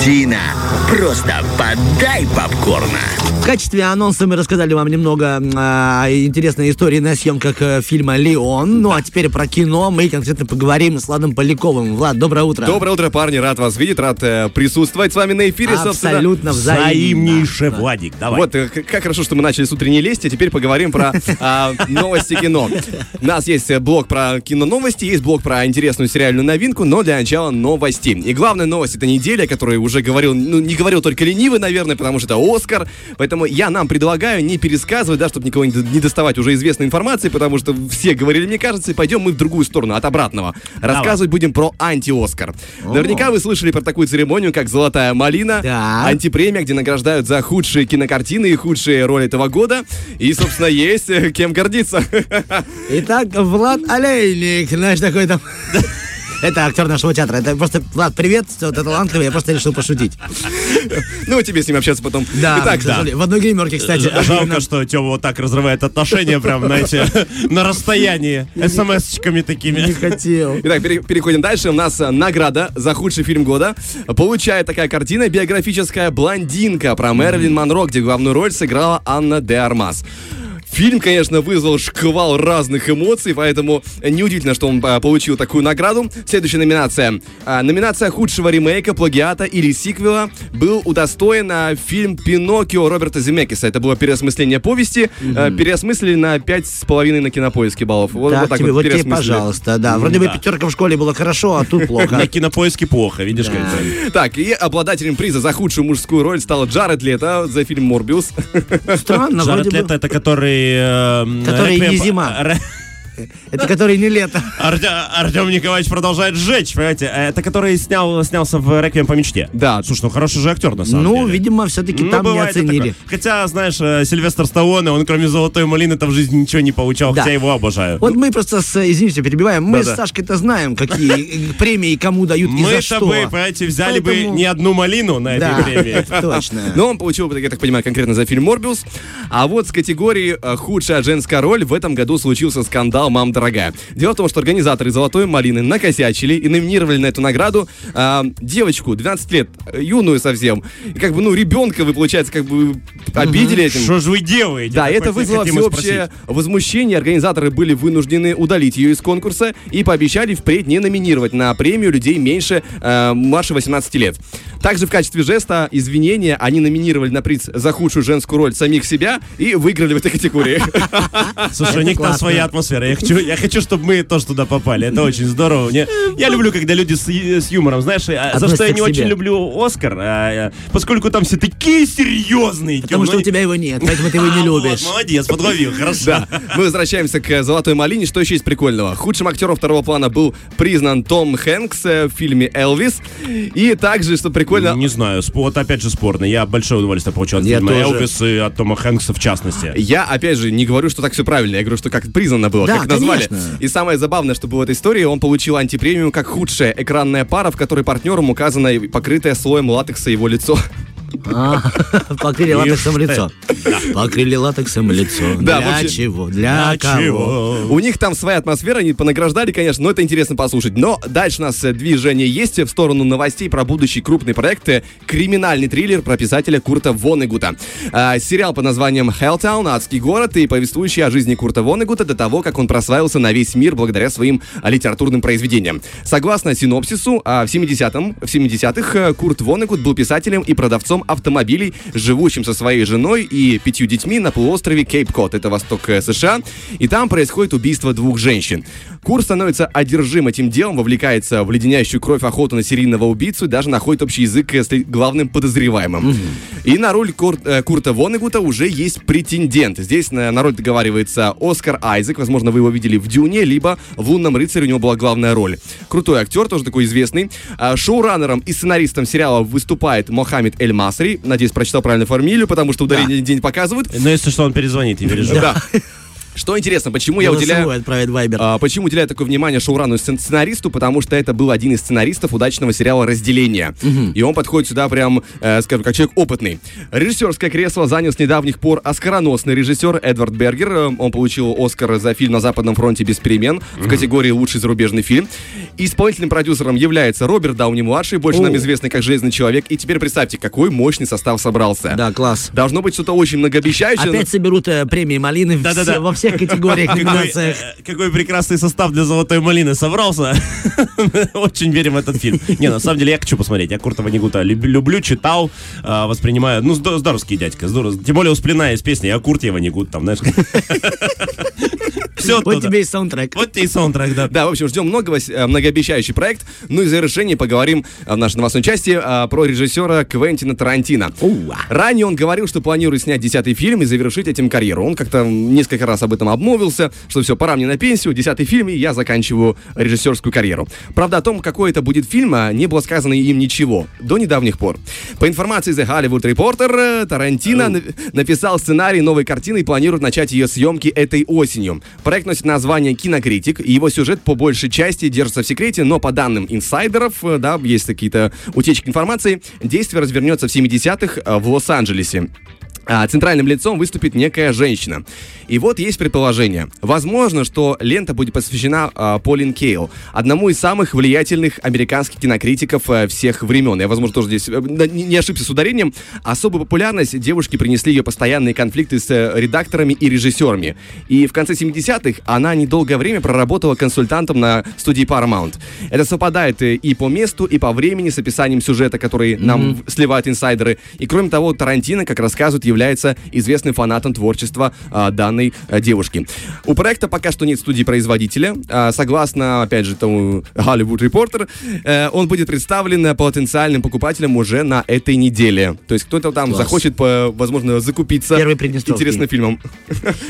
Тина, просто подай попкорна. В качестве анонса мы рассказали вам немного э, интересной истории на съемках э, фильма «Леон». Ну а теперь про кино мы конкретно поговорим с Владом Поляковым. Влад, доброе утро. Доброе утро, парни. Рад вас видеть, рад э, присутствовать с вами на эфире. Абсолютно взаимно. Взаимнейший Владик, давай. Вот, э, как хорошо, что мы начали с утренней лести, а теперь поговорим про а, новости кино. У нас есть э, блок про кино-новости, есть блок про интересную сериальную новинку, но для начала новости. И главная новость этой недели, о которой уже говорил, ну, не говорил только ленивый, наверное, потому что это Оскар, поэтому я нам предлагаю не пересказывать, да, чтобы никого не доставать уже известной информации, потому что все говорили, мне кажется, и пойдем мы в другую сторону, от обратного. Рассказывать будем про анти-Оскар. Наверняка вы слышали про такую церемонию, как «Золотая малина», Да. антипремия, где награждают за худшие кинокартины и худшие роли этого года. И, собственно, есть э, кем гордиться. Итак, Влад Олейник, знаешь, такой там... Это актер нашего театра. Это просто, Влад, привет, ты талантливый, я просто решил пошутить. Ну, тебе с ним общаться потом. Да, Итак, сожалению. В одной гримерке, кстати. Жалко, что Тёма вот так разрывает отношения прям, знаете, на расстоянии, смс-очками Не такими. хотел. Итак, пере- переходим дальше. У нас э, награда за худший фильм года. Получает такая картина биографическая «Блондинка» про Мэрилин Монро, где главную роль сыграла Анна де Армас. Фильм, конечно, вызвал шквал разных эмоций, поэтому неудивительно, что он а, получил такую награду. Следующая номинация. А, номинация худшего ремейка, плагиата или сиквела был удостоен а, фильм «Пиноккио» Роберта Земекиса. Это было переосмысление повести. А, переосмыслили на пять с половиной на кинопоиске баллов. Вот, Так, вот так тебе, вот тебе, пожалуйста, да. Вроде бы Да. пятерка в школе было хорошо, а тут плохо. На кинопоиске плохо, видишь, как бы. Так, и обладателем приза за худшую мужскую роль стал Джаред Лето за фильм «Морбиус». Странно, Джаред Лето бы. это который... э, Который реквием не зима. Это который не лето. Артем Николаевич продолжает сжечь, понимаете? Это который снял, снялся в «Реквием по мечте». Да. Слушай, ну хороший же актер, на самом Ну, деле. видимо, все-таки Ну, там не оценили. Хотя, знаешь, э, Сильвестр Сталлоне, он кроме «Золотой малины» там в жизни ничего не получал, Да. хотя его обожаю. Вот мы просто, с, извините, перебиваем, мы Да-да. с Сашкой-то знаем, какие э, премии кому дают и Мы за что. тобой, понимаете, взяли бы не одну малину на этой Да, премии. точно. Но он получил, я так понимаю, конкретно за фильм «Морбиус». А вот с категории э, «Худшая женская роль» в этом году случился скандал «Мам дорогая». Дело в том, что организаторы «Золотой малины» накосячили и номинировали на эту награду э, девочку, 12 лет, юную совсем. И как бы, ну, ребенка вы, получается, как бы обидели этим. Что же вы делаете? Да, это вызвало всеобщее возмущение. Организаторы были вынуждены удалить ее из конкурса и пообещали впредь не номинировать на премию людей меньше, э, младше 18 лет. Также в качестве жеста извинения они номинировали на приз за худшую женскую роль самих себя и выиграли в этой категории. Слушай, у них там своя атмосфера. Я хочу, я хочу, чтобы мы тоже туда попали. Это очень здорово. Мне, я люблю, когда люди с, с юмором. Знаешь, а, за что я не очень люблю Оскар, а, а, поскольку там все такие серьезные. Потому что у тебя его нет, поэтому ты его не А, вот, любишь. молодец, подловил, хорошо. Да, мы возвращаемся к «Золотой малине». Что еще есть прикольного? Худшим актером второго плана был признан Том Хэнкс э, в фильме «Элвис». И также, что прикольно, Не знаю, вот опять же спорно. Я большое удовольствие получил от Я фильма тоже. Элвис и от Тома Хэнкса в частности. Я, опять же, не говорю, что так все правильно. Я говорю, что как признано было, Да, как назвали. конечно. И самое забавное, что было в этой истории, он получил антипремию как худшая экранная пара, в которой партнером указано покрытое слоем латекса его лицо. А, Покрыли латексом лицо. Покрыли латексом лицо. Для чего? Для кого? У них там своя атмосфера, они понаграждали, конечно, но это интересно послушать. Но дальше у нас э, движение есть в сторону новостей про будущий крупный проект. э, Криминальный триллер про писателя Курта Вонегута. А, сериал под названием Helltown, Адский город, и повествующий о жизни Курта Вонегута до того, как он прославился на весь мир благодаря своим литературным произведениям. Согласно синопсису, а, в 70-м, в 70-х э, Курт Вонегут был писателем и продавцом автомобилей, живущим со своей женой и пятью детьми на полуострове Кейп-Кот, это восток э, США, и там происходит убийство двух женщин. Курт становится одержим этим делом, вовлекается в леденящую кровь охоту на серийного убийцу и даже находит общий язык э, с главным подозреваемым. И на роль Кур- э, Курта Вонегута уже есть претендент. Здесь на, на роль договаривается Оскар Айзек, возможно, вы его видели в Дюне, либо в Лунном рыцаре у него была главная роль. Крутой актер, тоже такой известный. А, Шоураннером и сценаристом сериала выступает Мохаммед Эль Масри. Надеюсь, прочитал правильно фамилию, потому что ударение день показывают. Но если что, он перезвонит, не переживай. Да. Что интересно, почему я уделяю... отправить Вайбер. А, почему уделяю такое внимание шоурану и сцен- сценаристу? Потому что это был один из сценаристов удачного сериала «Разделение». И он подходит сюда прям, э, скажем, как человек опытный. Режиссерское кресло занял с недавних пор оскароносный режиссер Эдвард Бергер. Э, Он получил Оскар за фильм «На Западном фронте без перемен» в категории «Лучший зарубежный фильм». Исполнительным продюсером является Роберт Дауни-младший, больше О. нам известный как «Железный человек». И теперь представьте, какой мощный состав собрался. Да, класс. Должно быть что-то очень многообещающее. но- Опять соберут э, премии малины в- Да-да-да. во всех категориях, Какой, номинациях. э, какой прекрасный состав для «Золотой малины» собрался. Очень верим в этот фильм. Не, на самом деле я хочу посмотреть. Я Курта Ванигута люб- люблю, читал, а, воспринимаю. Ну, здор- здоровский дядька. здорово. Тем более у Сплина есть песня «Я Курт, я Ванигут». Там, знаешь. Все Вот тебе и саундтрек. Вот тебе и саундтрек, да. Да, в общем, ждем многого, с- э, многообещающий проект. Ну и в завершении поговорим э, в нашей новостной части э, про режиссера Квентина Тарантино. Уа. Ранее он говорил, что планирует снять десятый фильм и завершить этим карьеру. Он как-то несколько раз об этом обмолвился, что все, пора мне на пенсию, десятый фильм, и я заканчиваю режиссерскую карьеру. Правда, о том, какой это будет фильм, а, не было сказано им ничего до недавних пор. По информации The Hollywood Reporter, э, Тарантино на- написал сценарий новой картины и планирует начать ее съемки этой осенью. Проект носит название «Кинокритик», и его сюжет по большей части держится в секрете, но по данным инсайдеров, э, да, есть какие-то утечки информации, действие развернется в 70-х э, в Лос-Анджелесе. А Центральным лицом выступит некая женщина. И вот есть предположение. Возможно, что лента будет посвящена а, Полин Кейл, одному из самых влиятельных американских кинокритиков а, всех времен. Я, возможно, тоже здесь э, не ошибся с ударением. Особую популярность девушке принесли ее постоянные конфликты с э, редакторами и режиссерами. И в конце 70-х она недолгое время проработала консультантом на студии Paramount. Это совпадает э, и по месту, и по времени с описанием сюжета, который нам в- сливают инсайдеры. И кроме того, Тарантино, как рассказывают, является известным фанатом творчества а, данной а, девушки. У проекта пока что нет студии-производителя. А, согласно, опять же, тому Hollywood Reporter, э, он будет представлен э, потенциальным покупателям уже на этой неделе. То есть кто-то там Класс. захочет, по- возможно, закупиться Первый интересным фильмом.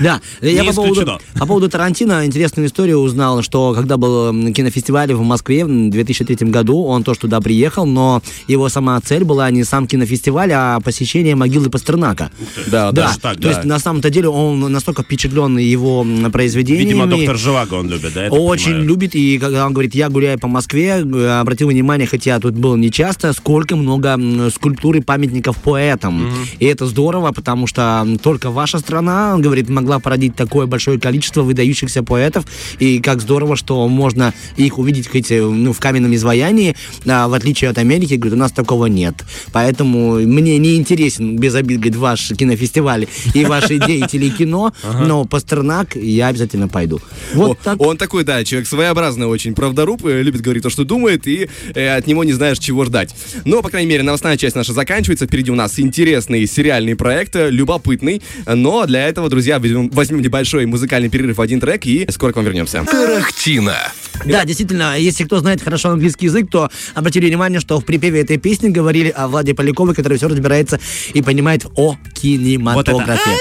Да, я по поводу, по поводу Тарантино интересную историю узнал, что когда был кинофестиваль в Москве в 2003 году, он тоже туда приехал, но его сама цель была не сам кинофестиваль, а посещение могилы Пастернака. Да, Да, даже так, то да. есть на самом-то деле он настолько впечатлен его произведениями. Видимо, доктор Живаго он любит, да? Очень понимаю? любит, и когда он говорит, я гуляю по Москве, э, обратил внимание, хотя тут был не часто, сколько много скульптур и памятников поэтам. И это здорово, потому что только ваша страна, он говорит, могла породить такое большое количество выдающихся поэтов, и как здорово, что можно их увидеть хоть э, ну, в каменном изваянии, а, в отличие от Америки, говорит, у нас такого нет. Поэтому мне не интересен, без обид, говорит, ваш кинофестиваль и ваши деятели кино, но Пастернак я обязательно пойду. Вот так. Он такой, да, человек своеобразный, очень правдоруб, э, любит говорить то, что думает, и э, от него не знаешь, чего ждать. Но, по крайней мере, новостная часть наша заканчивается. Впереди у нас интересный сериальный проект, э, любопытный. Но для этого, друзья, возьмем, возьмем небольшой музыкальный перерыв в один трек, и скоро к вам вернемся. Тарахтина. Да, действительно, если кто знает хорошо английский язык, то обратили внимание, что в припеве этой песни говорили о Владе Поляковой, который все разбирается и понимает о Kinematografia.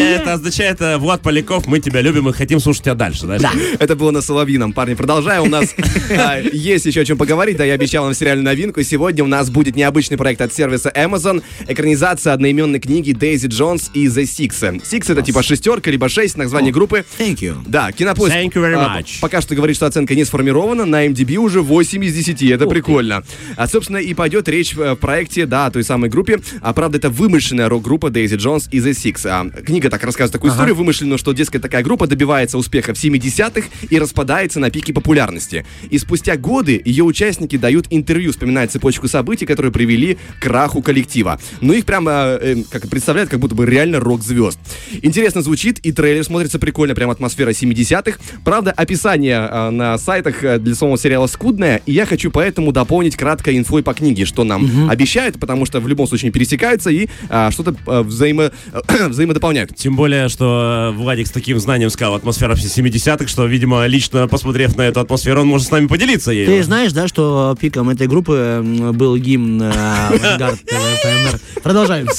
Это означает, э, Влад Поляков, мы тебя любим и хотим слушать тебя дальше? Да. Это было на Соловьином. Парни, продолжаем. У нас а, есть еще о чем поговорить. Да, я обещал вам сериальную новинку. Сегодня у нас будет необычный проект от сервиса Amazon. Экранизация одноименной книги Дейзи Джонс и The Six. Six это типа шестерка, либо шесть, название группы. Thank you. Да, Кинопоиск Thank you very а, much. пока что говорит, что оценка не сформирована. На MDB уже 8 из 10. Это прикольно. А, собственно, и пойдет речь э, в проекте, да, той самой группе. А, правда, это вымышленная рок-группа Дейзи Джонс и The Six. А, книга так рассказывает такую историю вымышленную, что, дескать, такая группа добивается успеха в 70-х и распадается на пике популярности. И спустя годы ее участники дают интервью, вспоминая цепочку событий, которые привели к краху коллектива. Но их прямо, э, как представляют, как будто бы реально рок-звезд. Интересно звучит, и трейлер смотрится прикольно, прям атмосфера 70-х. Правда, описание э, на сайтах э, для самого сериала скудное, и я хочу поэтому дополнить краткой инфой по книге, что нам обещают, потому что в любом случае пересекаются и а, что-то э, взаимо, взаимодополняют. Тем более, что э, Владик с таким знанием сказал атмосфера 70-х, что, видимо, лично посмотрев на эту атмосферу, он может с нами поделиться ею. Ты знаешь, да, что пиком этой группы был гимн э, «Авангард ПМР». Продолжаем.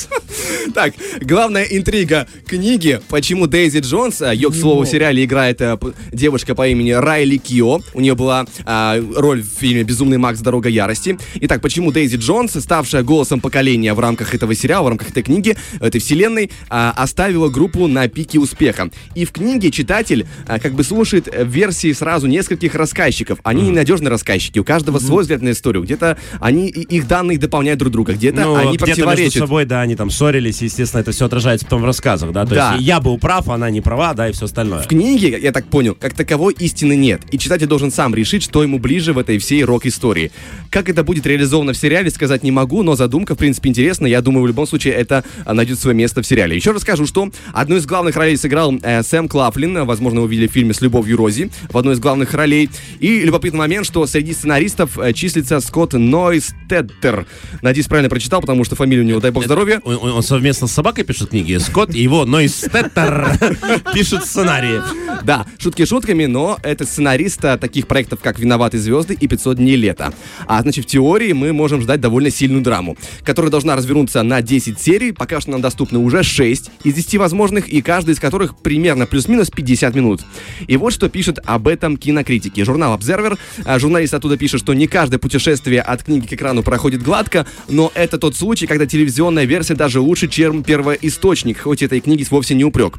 Так, главная интрига книги, почему Дейзи Джонс, а, ее, к слову, в сериале играет п- девушка по имени Райли Кио. У нее была а, роль в фильме «Безумный Макс. Дорога ярости». Итак, почему Дейзи Джонс, ставшая голосом поколения в рамках этого сериала, в рамках этой книги, этой вселенной, а, оставила поставила группу на пике успеха. И в книге читатель а, как бы слушает э, версии сразу нескольких рассказчиков. Они ненадежные рассказчики, у каждого свой взгляд на историю. Где-то они, их данные дополняют друг друга, где-то Ну, они между противоречат. собой, да, они там ссорились, и, естественно, это все отражается потом в рассказах, да, то Да. есть я был прав, она не права, да, и все остальное. В книге, я так понял, как таковой истины нет. И читатель должен сам решить, что ему ближе в этой всей рок-истории. Как это будет реализовано в сериале, сказать не могу, но задумка, в принципе, интересна. Я думаю, в любом случае, это а, найдет свое место в сериале. Еще раз скажу, одну из главных ролей сыграл э, Сэм Клафлин. Возможно, вы видели в фильме «С любовью Рози» в одной из главных ролей. И любопытный момент, что среди сценаристов э, числится Скотт Нойстеттер. Надеюсь, правильно прочитал, потому что фамилия у него, дай бог здоровья. Он, он- совместно с собакой пишет книги, Скотт и его Нойстеттер пишет сценарии. Да, шутки шутками, но это сценарист а, таких проектов, как «Виноваты звезды» и «500 дней лета». А значит, в теории мы можем ждать довольно сильную драму, которая должна развернуться на 10 серий. Пока что нам доступно уже 6 из 10 возможных, и каждый из которых примерно плюс-минус 50 минут. И вот что пишет об этом кинокритики. Журнал Observer. а, Журналист оттуда пишет, что не каждое путешествие от книги к экрану проходит гладко, но это тот случай, когда телевизионная версия даже лучше, чем первоисточник, хоть этой книги вовсе не упрек.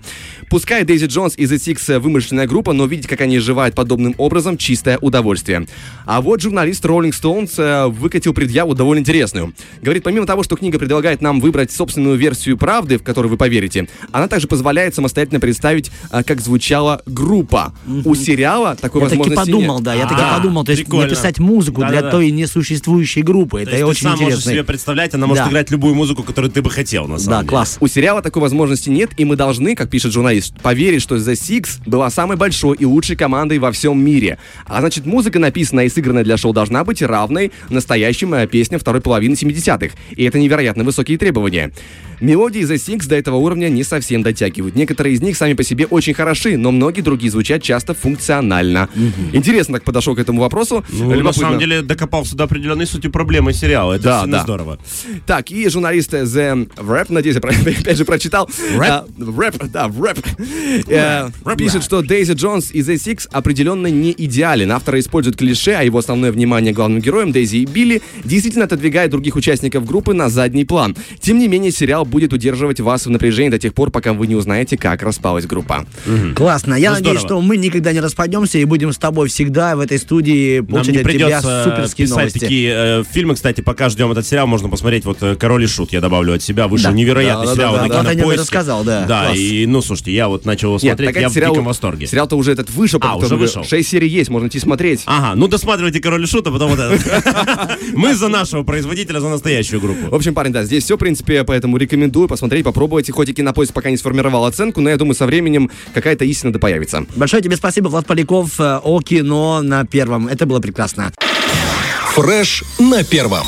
Пускай Дейзи Джонс и The Six вымышленная группа, но видеть, как они живают подобным образом, чистое удовольствие. А вот журналист Rolling Stones э, выкатил предъяву довольно интересную. Говорит, помимо того, что книга предлагает нам выбрать собственную версию правды, в которую вы поверите, она также позволяет самостоятельно представить, э, как звучала группа. У сериала такой Я таки возможности подумал, нет. да, я таки А, подумал, то есть прикольно. написать музыку для Да-да-да. той несуществующей группы. То Это есть ты очень сам можешь себе представлять, она может Да. играть любую музыку, которую ты бы хотел, на самом Да, деле. класс. У сериала такой возможности нет, и мы должны, как пишет журналист, поверить, что The Six была самой большой и лучшей командой во всем мире. А значит, музыка, написанная и сыгранная для шоу, должна быть равной настоящим э, песням второй половины 70-х. И это невероятно высокие требования. Мелодии The Six до этого уровня не совсем дотягивают. Некоторые из них сами по себе очень хороши, но многие другие звучат часто функционально. Интересно так подошел к этому вопросу. Ну, на самом деле докопался до определенной сути проблемы сериала. Это Да, да. здорово. Так, и журналист The Rap, надеюсь, я опять же прочитал. Рэп? А, Рэп, да, рэп. Пишет, что Дейзи Джонс и The Six определенно не идеален. Авторы используют клише, а его основное внимание главным героям Дейзи и Билли действительно отодвигает других участников группы на задний план. Тем не менее, сериал будет удерживать вас в напряжении до тех пор, пока вы не узнаете, как распалась группа. Классно. Я Ну, надеюсь, здорово. что мы никогда не распадемся и будем с тобой всегда в этой студии Нам получать не от тебя придется суперские писать новости. такие э, фильмы, кстати, пока ждем этот сериал, можно посмотреть вот э, «Король и Шут», я добавлю от себя, вышел Да. невероятный Да, да, сериал да, на да, да. Нем и Кинопоиске. рассказал, да. Да, Класс. и, ну, слушайте, я вот начал его Нет, смотреть, я это в сериал, диком восторге. Сериал-то уже этот вышел, А, уже вышел. Шесть серий есть, можно идти смотреть. Ага, ну досматривайте «Король и Шут», а потом вот это. Мы за нашего производителя, за настоящую В группу. общем, парень, да, здесь все, в принципе, поэтому рекомендую посмотреть, попробовать. Хоть и кинопоиск пока не сформировал оценку, но я думаю, со временем какая-то истина да появится. Большое тебе спасибо, Влад Поляков, э, о кино на первом. Это было прекрасно. Фреш на первом.